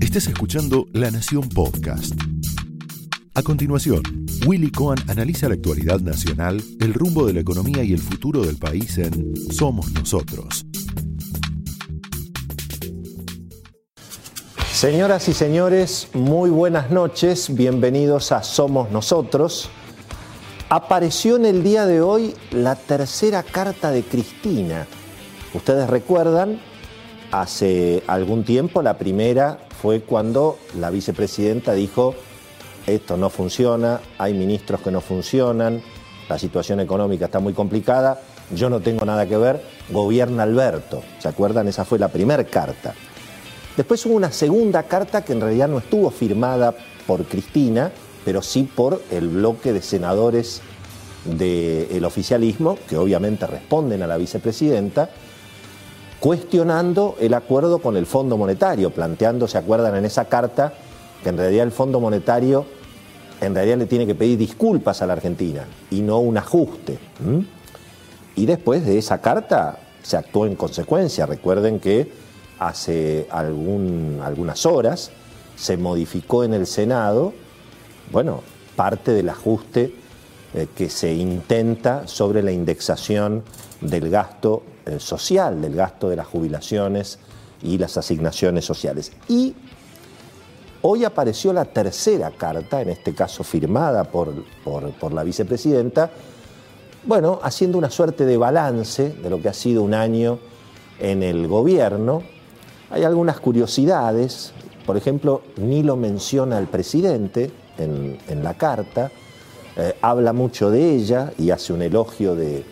Estás escuchando La Nación Podcast. A continuación, Willy Cohen analiza la actualidad nacional, el rumbo de la economía y el futuro del país en Somos Nosotros. Señoras y señores, muy buenas noches, bienvenidos a Somos Nosotros. Apareció en el día de hoy la tercera carta de Cristina. Ustedes recuerdan, hace algún tiempo la primera fue cuando la vicepresidenta dijo, esto no funciona, hay ministros que no funcionan, la situación económica está muy complicada, yo no tengo nada que ver, gobierna Alberto. ¿Se acuerdan? Esa fue la primera carta. Después hubo una segunda carta que en realidad no estuvo firmada por Cristina, pero sí por el bloque de senadores del oficialismo, que obviamente responden a la vicepresidenta, cuestionando el acuerdo con el Fondo Monetario, planteando, ¿se acuerdan en esa carta? Que en realidad el Fondo Monetario en realidad le tiene que pedir disculpas a la Argentina y no un ajuste. Y después de esa carta se actuó en consecuencia. Recuerden que hace algunas horas se modificó en el Senado, bueno, parte del ajuste eh, que se intenta sobre la indexación del gasto social, del gasto de las jubilaciones y las asignaciones sociales. Y hoy apareció la tercera carta, en este caso firmada por, por la vicepresidenta, bueno, haciendo una suerte de balance de lo que ha sido un año en el gobierno, hay algunas curiosidades, por ejemplo, ni lo menciona el presidente en, la carta, eh, habla mucho de ella y hace un elogio de,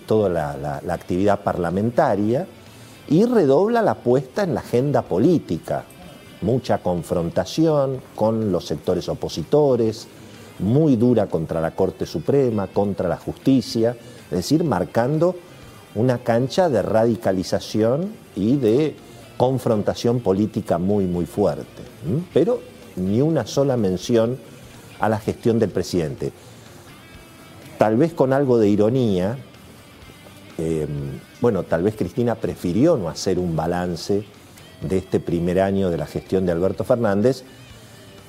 toda la, actividad parlamentaria y redobla la apuesta en la agenda política, mucha confrontación con los sectores opositores, muy dura contra la Corte Suprema, contra la justicia, es decir, marcando una cancha de radicalización y de confrontación política muy, muy fuerte. Pero ni una sola mención a la gestión del presidente. Tal vez con algo de ironía, em, bueno, tal vez Cristina prefirió no hacer un balance de este primer año de la gestión de Alberto Fernández,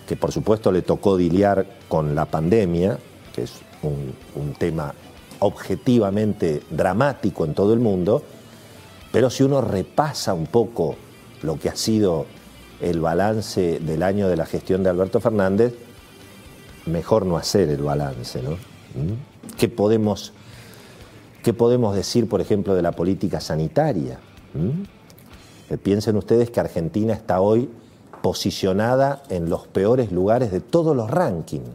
que por supuesto le tocó diliar con la pandemia, que es un, un tema objetivamente dramático en todo el mundo, pero si uno repasa un poco lo que ha sido el balance del año de la gestión de Alberto Fernández, mejor no hacer el balance, ¿no? ¿Mm? ¿Qué podemos, qué podemos decir, por ejemplo, de la política sanitaria? ¿Mm? Piensen ustedes que Argentina está hoy posicionada en los peores lugares de todos los rankings.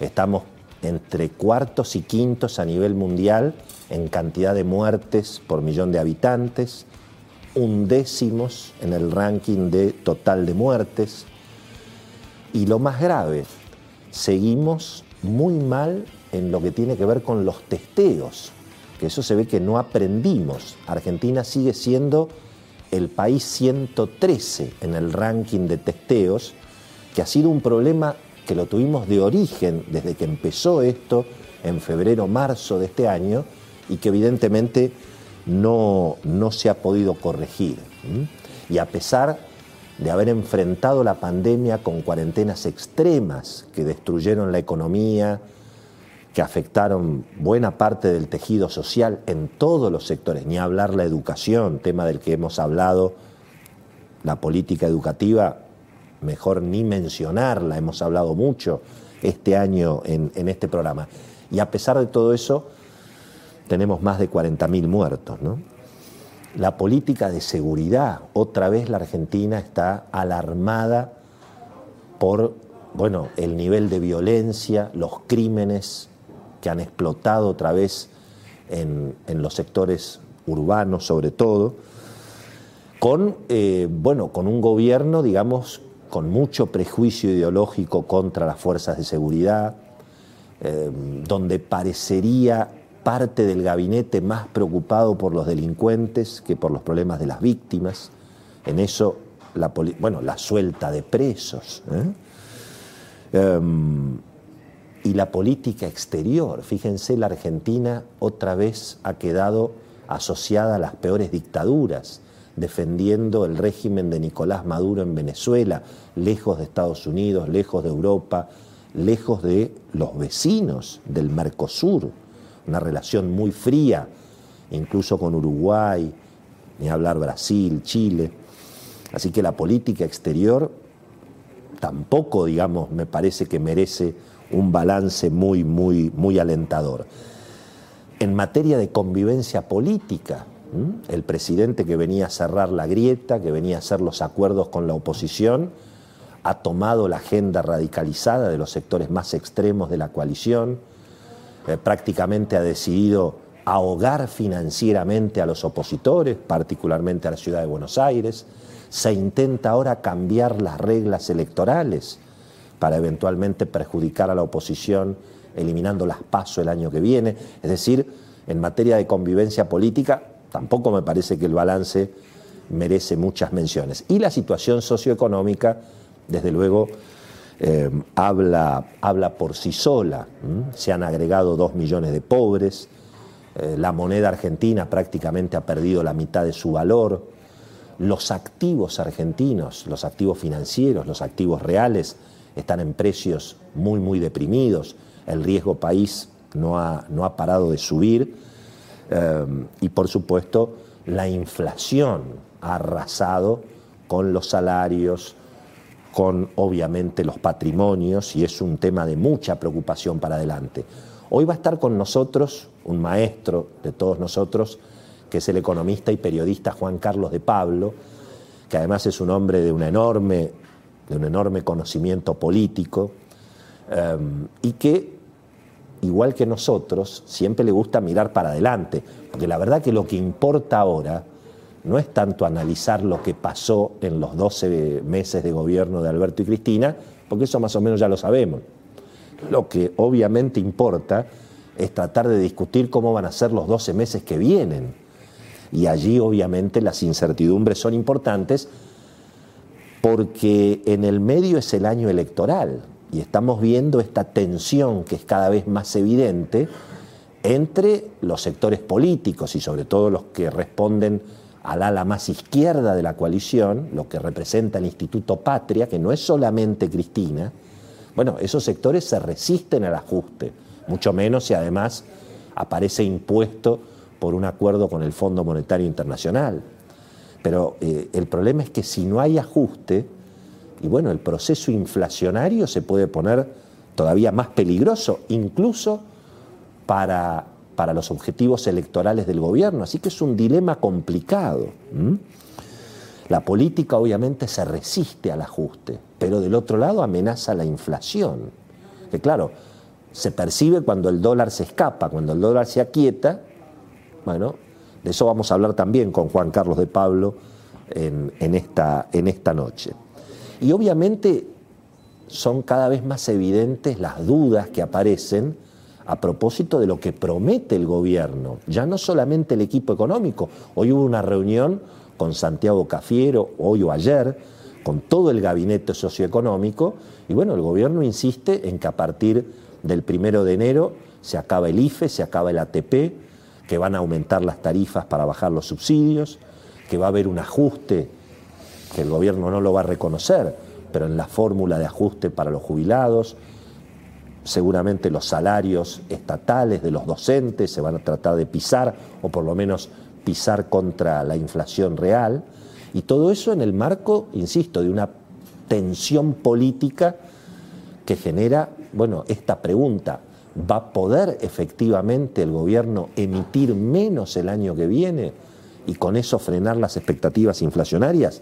Estamos entre cuartos y quintos a nivel mundial en cantidad de muertes por millón de habitantes, undécimos en el ranking de total de muertes. Y lo más grave, seguimos muy mal en lo que tiene que ver con los testeos, eso se ve que no aprendimos. Argentina sigue siendo el país 113 en el ranking de testeos, que ha sido un problema que lo tuvimos de origen desde que empezó esto en febrero, marzo de este año, y que evidentemente no, no se ha podido corregir. Y a pesar de haber enfrentado la pandemia con cuarentenas extremas que destruyeron la economía, que afectaron buena parte del tejido social en todos los sectores, ni hablar la educación, tema del que hemos hablado, la política educativa, mejor ni mencionarla, hemos hablado mucho este año en, este programa. Y a pesar de todo eso, tenemos más de 40.000 muertos. La política de seguridad, otra vez la Argentina está alarmada por bueno, el nivel de violencia, los crímenes que han explotado otra vez en, los sectores urbanos sobre todo, con, eh, bueno, con un gobierno, digamos, con mucho prejuicio ideológico contra las fuerzas de seguridad, eh, donde parecería parte del gabinete más preocupado por los delincuentes que por los problemas de las víctimas. En eso, la, bueno, la suelta de presos. ¿eh? Em, y la política exterior. Fíjense, la Argentina otra vez ha quedado asociada a las peores dictaduras defendiendo el régimen de Nicolás Maduro en Venezuela, lejos de Estados Unidos, lejos de Europa, lejos de los vecinos del Mercosur, una relación muy fría, incluso con Uruguay, ni hablar Brasil, Chile. Así que la política exterior tampoco, digamos, me parece que merece un balance muy, muy, muy alentador. En materia de convivencia política, el presidente que venía a cerrar la grieta, que venía a hacer los acuerdos con la oposición, ha tomado la agenda radicalizada de los sectores más extremos de la coalición, eh, prácticamente ha decidido ahogar financieramente a los opositores, particularmente a la ciudad de Buenos Aires, se intenta ahora cambiar las reglas electorales para eventualmente perjudicar a la oposición, eliminando las pasos el año que viene. Es decir, en materia de convivencia política, tampoco me parece que el balance merece muchas menciones. Y la situación socioeconómica, desde luego, eh, habla, habla, por sí sola. Se han agregado dos millones de pobres, eh, la moneda argentina prácticamente ha perdido la mitad de su valor, los activos argentinos, los activos financieros, los activos reales, están en precios muy, muy deprimidos, el riesgo país no ha, no ha parado de subir eh, y por supuesto la inflación ha arrasado con los salarios, con obviamente los patrimonios y es un tema de mucha preocupación para adelante. Hoy va a estar con nosotros un maestro de todos nosotros, que es el economista y periodista Juan Carlos de Pablo, que además es un hombre de, una enorme, de un enorme conocimiento político em, y que, igual que nosotros, siempre le gusta mirar para adelante, porque la verdad que lo que importa ahora no es tanto analizar lo que pasó en los 12 meses de gobierno de Alberto y Cristina, porque eso más o menos ya lo sabemos. Lo que obviamente importa es tratar de discutir cómo van a ser los 12 meses que vienen. Y allí obviamente las incertidumbres son importantes porque en el medio es el año electoral y estamos viendo esta tensión que es cada vez más evidente entre los sectores políticos y sobre todo los que responden al ala más izquierda de la coalición, lo que representa el Instituto Patria, que no es solamente Cristina, bueno, esos sectores se resisten al ajuste, mucho menos si además aparece impuesto por un acuerdo con el Fondo Monetario Internacional. Pero eh, el problema es que si no hay ajuste, y bueno, el proceso inflacionario se puede poner todavía más peligroso, incluso para, para los objetivos electorales del gobierno. Así que es un dilema complicado. La política obviamente se resiste al ajuste, pero del otro lado amenaza la inflación. Que claro, se percibe cuando el dólar se escapa, cuando el dólar se aquieta. Bueno, de eso vamos a hablar también con Juan Carlos de Pablo en, esta, esta noche. Y obviamente son cada vez más evidentes las dudas que aparecen a propósito de lo que promete el gobierno, ya no solamente el equipo económico. Hoy hubo una reunión con Santiago Cafiero, hoy o ayer, con todo el gabinete socioeconómico, y bueno, el gobierno insiste en que a partir del primero de enero se acaba el IFE, se acaba el ATP, que van a aumentar las tarifas para bajar los subsidios, que va a haber un ajuste, que el gobierno no lo va a reconocer, pero en la fórmula de ajuste para los jubilados, seguramente los salarios estatales de los docentes se van a tratar de pisar, o por lo menos pisar contra la inflación real, y todo eso en el marco, insisto, de una tensión política que genera, bueno, esta pregunta, ¿va a poder efectivamente el gobierno emitir menos el año que viene y con eso frenar las expectativas inflacionarias?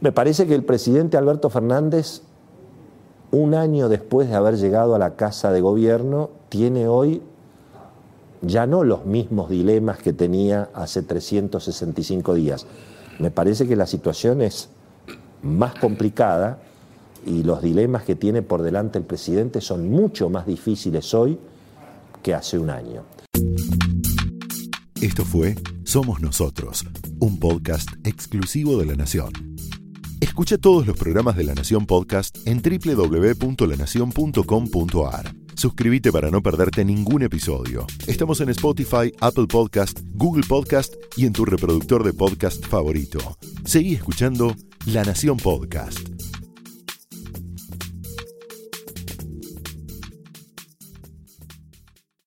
Me parece que el presidente Alberto Fernández, un año después de haber llegado a la casa de gobierno, tiene hoy ya no los mismos dilemas que tenía hace 365 días. Me parece que la situación es más complicada y los dilemas que tiene por delante el presidente son mucho más difíciles hoy que hace un año. Esto fue Somos Nosotros, un podcast exclusivo de La Nación. Escucha todos los programas de La Nación Podcast en www.lanacion.com.ar Suscríbete para no perderte ningún episodio. Estamos en Spotify, Apple Podcast, Google Podcast y en tu reproductor de podcast favorito. Seguí escuchando La Nación Podcast.